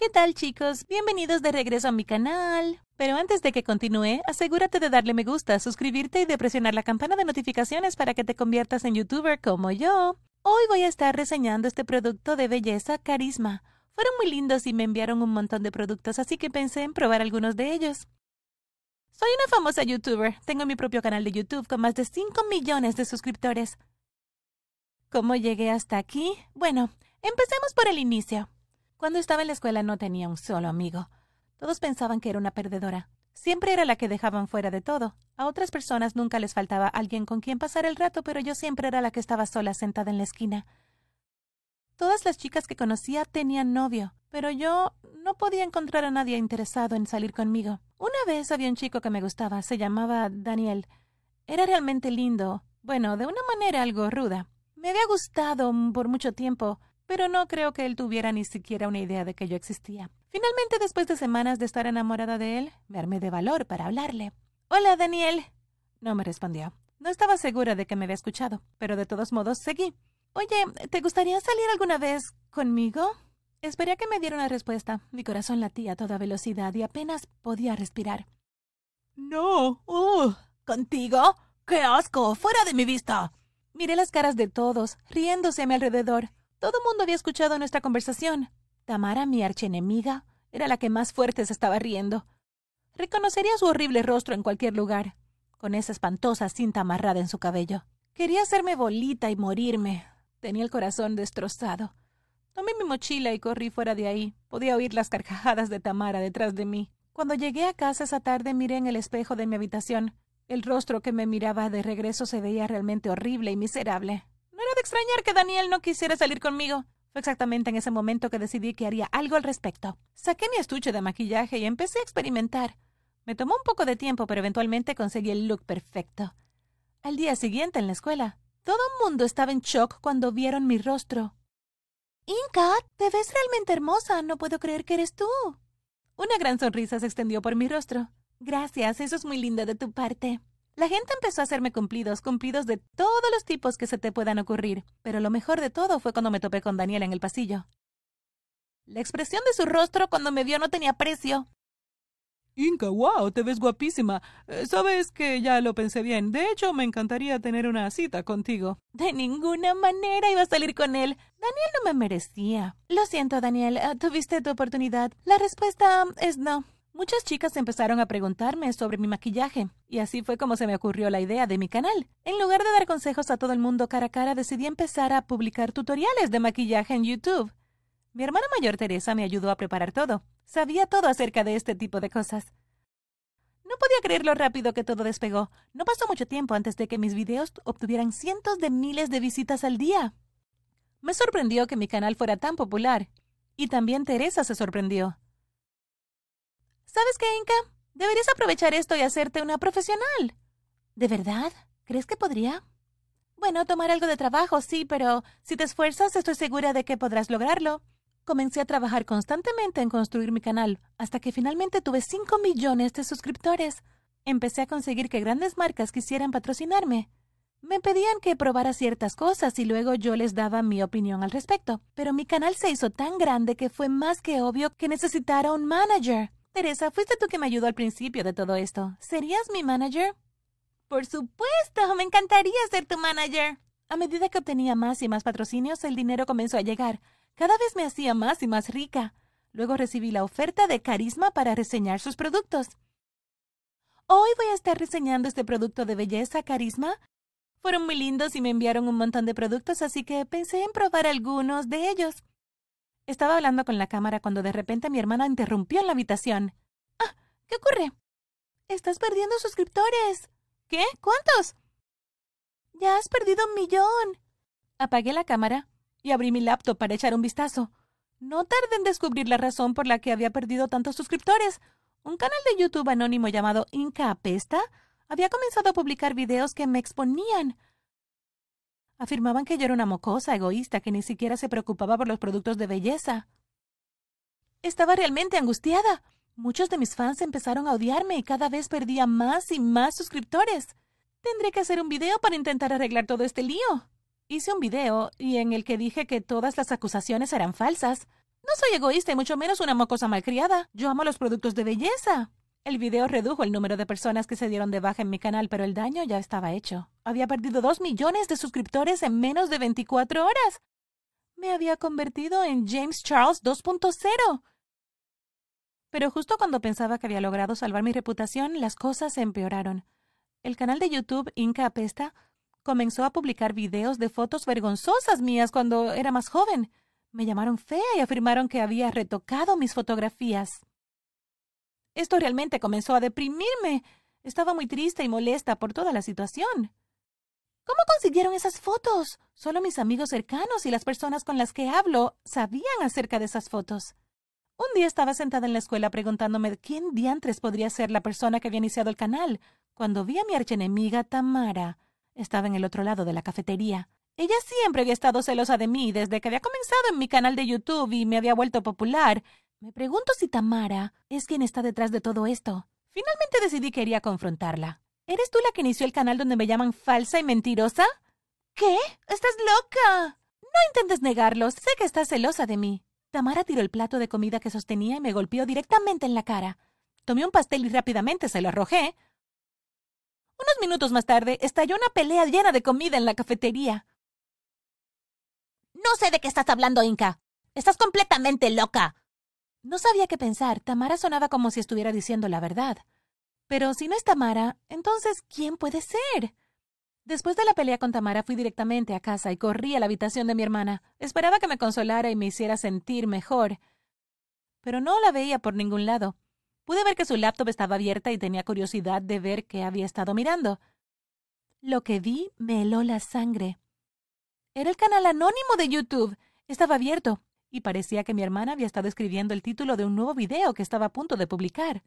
¿Qué tal chicos? Bienvenidos de regreso a mi canal. Pero antes de que continúe, asegúrate de darle me gusta, suscribirte y de presionar la campana de notificaciones para que te conviertas en youtuber como yo. Hoy voy a estar reseñando este producto de belleza Carisma. Fueron muy lindos y me enviaron un montón de productos, así que pensé en probar algunos de ellos. Soy una famosa youtuber. Tengo mi propio canal de YouTube con más de 5 millones de suscriptores. ¿Cómo llegué hasta aquí? Bueno, empecemos por el inicio. Cuando estaba en la escuela no tenía un solo amigo. Todos pensaban que era una perdedora. Siempre era la que dejaban fuera de todo. A otras personas nunca les faltaba alguien con quien pasar el rato, pero yo siempre era la que estaba sola sentada en la esquina. Todas las chicas que conocía tenían novio, pero yo no podía encontrar a nadie interesado en salir conmigo. Una vez había un chico que me gustaba, se llamaba Daniel. Era realmente lindo, bueno, de una manera algo ruda. Me había gustado por mucho tiempo, pero no creo que él tuviera ni siquiera una idea de que yo existía. Finalmente, después de semanas de estar enamorada de él, me armé de valor para hablarle. Hola, Daniel. No me respondió. No estaba segura de que me había escuchado, pero de todos modos seguí. Oye, ¿te gustaría salir alguna vez conmigo? Esperé a que me diera una respuesta. Mi corazón latía a toda velocidad y apenas podía respirar. No. Uh, ¿Contigo? ¡Qué asco! ¡Fuera de mi vista! Miré las caras de todos, riéndose a mi alrededor. Todo el mundo había escuchado nuestra conversación. Tamara, mi archienemiga, era la que más fuerte se estaba riendo. Reconocería su horrible rostro en cualquier lugar, con esa espantosa cinta amarrada en su cabello. Quería hacerme bolita y morirme. Tenía el corazón destrozado. Tomé mi mochila y corrí fuera de ahí. Podía oír las carcajadas de Tamara detrás de mí. Cuando llegué a casa esa tarde miré en el espejo de mi habitación. El rostro que me miraba de regreso se veía realmente horrible y miserable. No era de extrañar que Daniel no quisiera salir conmigo. Fue exactamente en ese momento que decidí que haría algo al respecto. Saqué mi estuche de maquillaje y empecé a experimentar. Me tomó un poco de tiempo, pero eventualmente conseguí el look perfecto. Al día siguiente en la escuela, todo el mundo estaba en shock cuando vieron mi rostro. Inca, te ves realmente hermosa. No puedo creer que eres tú. Una gran sonrisa se extendió por mi rostro. Gracias, eso es muy lindo de tu parte. La gente empezó a hacerme cumplidos, cumplidos de todos los tipos que se te puedan ocurrir, pero lo mejor de todo fue cuando me topé con Daniel en el pasillo. La expresión de su rostro cuando me vio no tenía precio. Inca, wow, te ves guapísima. Eh, Sabes que ya lo pensé bien. De hecho, me encantaría tener una cita contigo. De ninguna manera iba a salir con él. Daniel no me merecía. Lo siento, Daniel. Ah, tuviste tu oportunidad. La respuesta es no. Muchas chicas empezaron a preguntarme sobre mi maquillaje, y así fue como se me ocurrió la idea de mi canal. En lugar de dar consejos a todo el mundo cara a cara, decidí empezar a publicar tutoriales de maquillaje en YouTube. Mi hermana mayor Teresa me ayudó a preparar todo. Sabía todo acerca de este tipo de cosas. No podía creer lo rápido que todo despegó. No pasó mucho tiempo antes de que mis videos obtuvieran cientos de miles de visitas al día. Me sorprendió que mi canal fuera tan popular. Y también Teresa se sorprendió. ¿Sabes qué, Inca? Deberías aprovechar esto y hacerte una profesional. ¿De verdad? ¿Crees que podría? Bueno, tomar algo de trabajo, sí, pero si te esfuerzas, estoy segura de que podrás lograrlo. Comencé a trabajar constantemente en construir mi canal, hasta que finalmente tuve 5 millones de suscriptores. Empecé a conseguir que grandes marcas quisieran patrocinarme. Me pedían que probara ciertas cosas y luego yo les daba mi opinión al respecto. Pero mi canal se hizo tan grande que fue más que obvio que necesitara un manager. Teresa, fuiste tú que me ayudó al principio de todo esto. ¿Serías mi manager? Por supuesto, me encantaría ser tu manager. A medida que obtenía más y más patrocinios, el dinero comenzó a llegar. Cada vez me hacía más y más rica. Luego recibí la oferta de Carisma para reseñar sus productos. Hoy voy a estar reseñando este producto de belleza Carisma. Fueron muy lindos y me enviaron un montón de productos, así que pensé en probar algunos de ellos. Estaba hablando con la cámara cuando de repente mi hermana interrumpió en la habitación. Ah, ¿qué ocurre? Estás perdiendo suscriptores. ¿Qué? ¿Cuántos? Ya has perdido un millón. Apagué la cámara y abrí mi laptop para echar un vistazo. No tardé en descubrir la razón por la que había perdido tantos suscriptores. Un canal de YouTube anónimo llamado Inca Apesta había comenzado a publicar videos que me exponían. Afirmaban que yo era una mocosa egoísta que ni siquiera se preocupaba por los productos de belleza. Estaba realmente angustiada. Muchos de mis fans empezaron a odiarme y cada vez perdía más y más suscriptores. Tendré que hacer un video para intentar arreglar todo este lío. Hice un video y en el que dije que todas las acusaciones eran falsas. No soy egoísta y mucho menos una mocosa malcriada. Yo amo los productos de belleza. El video redujo el número de personas que se dieron de baja en mi canal, pero el daño ya estaba hecho. Había perdido dos millones de suscriptores en menos de 24 horas. Me había convertido en James Charles 2.0. Pero justo cuando pensaba que había logrado salvar mi reputación, las cosas se empeoraron. El canal de YouTube Inca Apesta comenzó a publicar videos de fotos vergonzosas mías cuando era más joven. Me llamaron fea y afirmaron que había retocado mis fotografías. Esto realmente comenzó a deprimirme. Estaba muy triste y molesta por toda la situación. ¿Cómo consiguieron esas fotos? Solo mis amigos cercanos y las personas con las que hablo sabían acerca de esas fotos. Un día estaba sentada en la escuela preguntándome quién diantres podría ser la persona que había iniciado el canal, cuando vi a mi archenemiga Tamara. Estaba en el otro lado de la cafetería. Ella siempre había estado celosa de mí desde que había comenzado en mi canal de YouTube y me había vuelto popular. Me pregunto si Tamara es quien está detrás de todo esto. Finalmente decidí que iría confrontarla. ¿Eres tú la que inició el canal donde me llaman falsa y mentirosa? ¿Qué? ¡Estás loca! No intentes negarlo. Sé que estás celosa de mí. Tamara tiró el plato de comida que sostenía y me golpeó directamente en la cara. Tomé un pastel y rápidamente se lo arrojé. Unos minutos más tarde estalló una pelea llena de comida en la cafetería. No sé de qué estás hablando, Inca. Estás completamente loca. No sabía qué pensar. Tamara sonaba como si estuviera diciendo la verdad. Pero si no es Tamara, entonces ¿quién puede ser? Después de la pelea con Tamara fui directamente a casa y corrí a la habitación de mi hermana. Esperaba que me consolara y me hiciera sentir mejor. Pero no la veía por ningún lado. Pude ver que su laptop estaba abierta y tenía curiosidad de ver qué había estado mirando. Lo que vi me heló la sangre. Era el canal anónimo de YouTube. Estaba abierto, y parecía que mi hermana había estado escribiendo el título de un nuevo video que estaba a punto de publicar.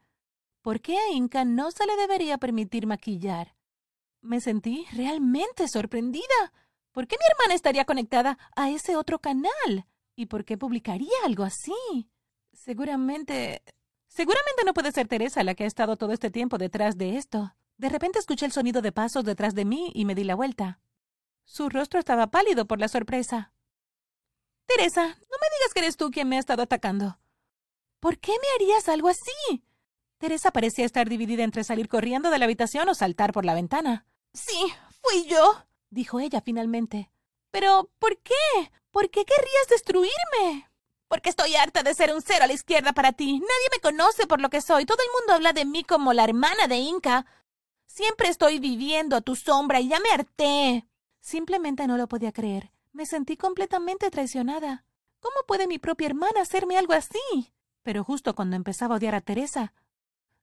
¿Por qué a Inca no se le debería permitir maquillar? Me sentí realmente sorprendida. ¿Por qué mi hermana estaría conectada a ese otro canal? ¿Y por qué publicaría algo así? Seguramente... Seguramente no puede ser Teresa la que ha estado todo este tiempo detrás de esto. De repente escuché el sonido de pasos detrás de mí y me di la vuelta. Su rostro estaba pálido por la sorpresa. Teresa, no me digas que eres tú quien me ha estado atacando. ¿Por qué me harías algo así? Teresa parecía estar dividida entre salir corriendo de la habitación o saltar por la ventana. Sí, fui yo, dijo ella finalmente. Pero, ¿por qué? ¿Por qué querrías destruirme? Porque estoy harta de ser un cero a la izquierda para ti. Nadie me conoce por lo que soy. Todo el mundo habla de mí como la hermana de Inca. Siempre estoy viviendo a tu sombra y ya me harté. Simplemente no lo podía creer. Me sentí completamente traicionada. ¿Cómo puede mi propia hermana hacerme algo así? Pero justo cuando empezaba a odiar a Teresa,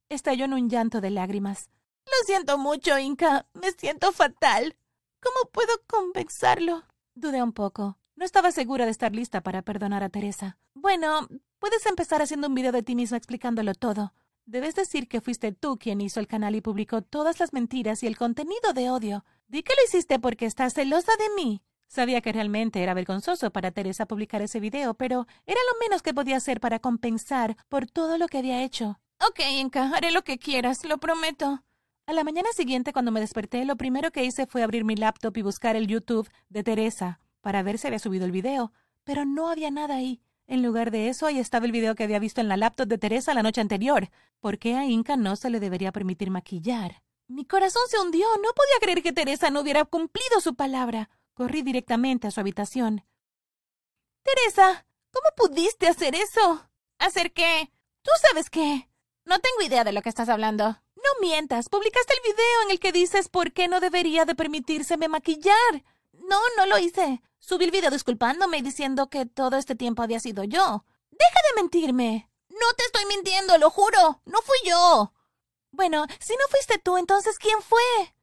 estalló en un llanto de lágrimas. Lo siento mucho, Inca. Me siento fatal. ¿Cómo puedo compensarlo? Dudé un poco. No estaba segura de estar lista para perdonar a Teresa. Bueno, puedes empezar haciendo un video de ti misma explicándolo todo. Debes decir que fuiste tú quien hizo el canal y publicó todas las mentiras y el contenido de odio. Di que lo hiciste porque estás celosa de mí. Sabía que realmente era vergonzoso para Teresa publicar ese video, pero era lo menos que podía hacer para compensar por todo lo que había hecho. Ok, Inca, haré lo que quieras, lo prometo. A la mañana siguiente, cuando me desperté, lo primero que hice fue abrir mi laptop y buscar el YouTube de Teresa para ver si había subido el video, pero no había nada ahí. En lugar de eso, ahí estaba el video que había visto en la laptop de Teresa la noche anterior. ¿Por qué a Inca no se le debería permitir maquillar? Mi corazón se hundió. No podía creer que Teresa no hubiera cumplido su palabra. Corrí directamente a su habitación. Teresa, ¿cómo pudiste hacer eso? ¿Hacer qué? ¿Tú sabes qué? No tengo idea de lo que estás hablando. No mientas. Publicaste el video en el que dices por qué no debería de permitírseme maquillar. No, no lo hice. Subí el video disculpándome y diciendo que todo este tiempo había sido yo. Deja de mentirme. No te estoy mintiendo, lo juro. No fui yo. Bueno, si no fuiste tú, entonces ¿quién fue?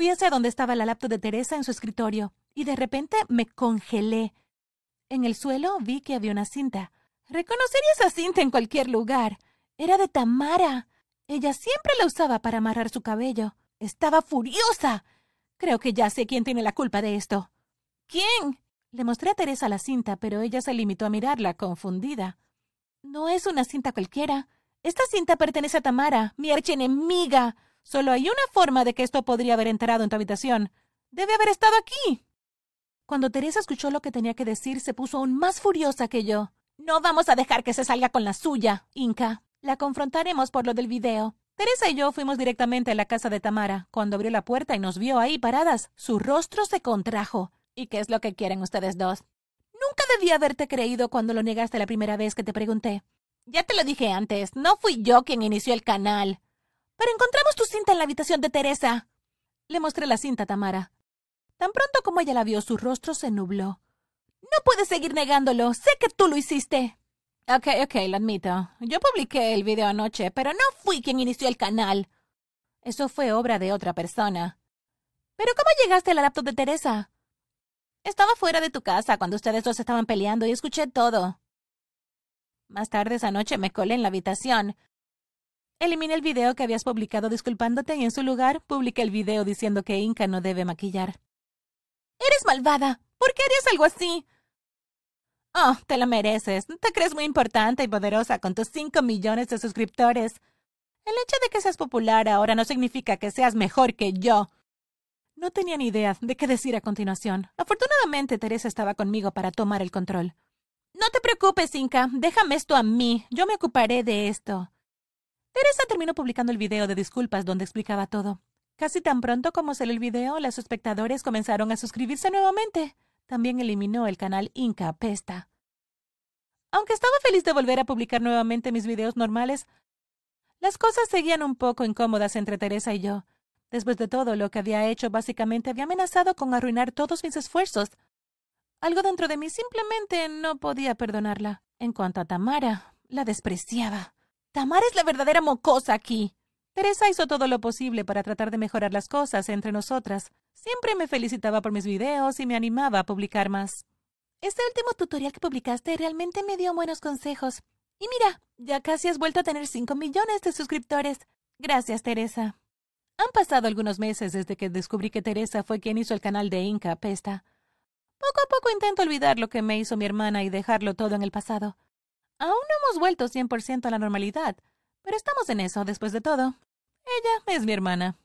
Fui hacia donde estaba la laptop de Teresa en su escritorio, y de repente me congelé. En el suelo vi que había una cinta. Reconocería esa cinta en cualquier lugar. Era de Tamara. Ella siempre la usaba para amarrar su cabello. Estaba furiosa. Creo que ya sé quién tiene la culpa de esto. ¿Quién? Le mostré a Teresa la cinta, pero ella se limitó a mirarla, confundida. No es una cinta cualquiera. Esta cinta pertenece a Tamara, mi archienemiga. Solo hay una forma de que esto podría haber entrado en tu habitación. Debe haber estado aquí. Cuando Teresa escuchó lo que tenía que decir, se puso aún más furiosa que yo. No vamos a dejar que se salga con la suya, Inca. La confrontaremos por lo del video. Teresa y yo fuimos directamente a la casa de Tamara. Cuando abrió la puerta y nos vio ahí paradas, su rostro se contrajo. ¿Y qué es lo que quieren ustedes dos? Nunca debí haberte creído cuando lo negaste la primera vez que te pregunté. Ya te lo dije antes, no fui yo quien inició el canal. Pero encontramos tu cinta en la habitación de Teresa. Le mostré la cinta a Tamara. Tan pronto como ella la vio, su rostro se nubló. No puedes seguir negándolo. Sé que tú lo hiciste. Ok, ok, lo admito. Yo publiqué el video anoche, pero no fui quien inició el canal. Eso fue obra de otra persona. ¿Pero cómo llegaste a la laptop de Teresa? Estaba fuera de tu casa cuando ustedes dos estaban peleando y escuché todo. Más tarde esa noche me colé en la habitación. Eliminé el video que habías publicado disculpándote y en su lugar publiqué el video diciendo que Inca no debe maquillar. Eres malvada. ¿Por qué harías algo así? Oh, te lo mereces. Te crees muy importante y poderosa con tus cinco millones de suscriptores. El hecho de que seas popular ahora no significa que seas mejor que yo. No tenía ni idea de qué decir a continuación. Afortunadamente, Teresa estaba conmigo para tomar el control. No te preocupes, Inca. Déjame esto a mí. Yo me ocuparé de esto. Teresa terminó publicando el video de disculpas donde explicaba todo. Casi tan pronto como salió el video, los espectadores comenzaron a suscribirse nuevamente también eliminó el canal Inca Pesta. Aunque estaba feliz de volver a publicar nuevamente mis videos normales, las cosas seguían un poco incómodas entre Teresa y yo. Después de todo lo que había hecho, básicamente había amenazado con arruinar todos mis esfuerzos. Algo dentro de mí simplemente no podía perdonarla. En cuanto a Tamara, la despreciaba. Tamara es la verdadera mocosa aquí. Teresa hizo todo lo posible para tratar de mejorar las cosas entre nosotras. Siempre me felicitaba por mis videos y me animaba a publicar más. Este último tutorial que publicaste realmente me dio buenos consejos. Y mira, ya casi has vuelto a tener 5 millones de suscriptores. Gracias, Teresa. Han pasado algunos meses desde que descubrí que Teresa fue quien hizo el canal de Inca Pesta. Poco a poco intento olvidar lo que me hizo mi hermana y dejarlo todo en el pasado. Aún no hemos vuelto 100% a la normalidad, pero estamos en eso, después de todo. Ella es mi hermana.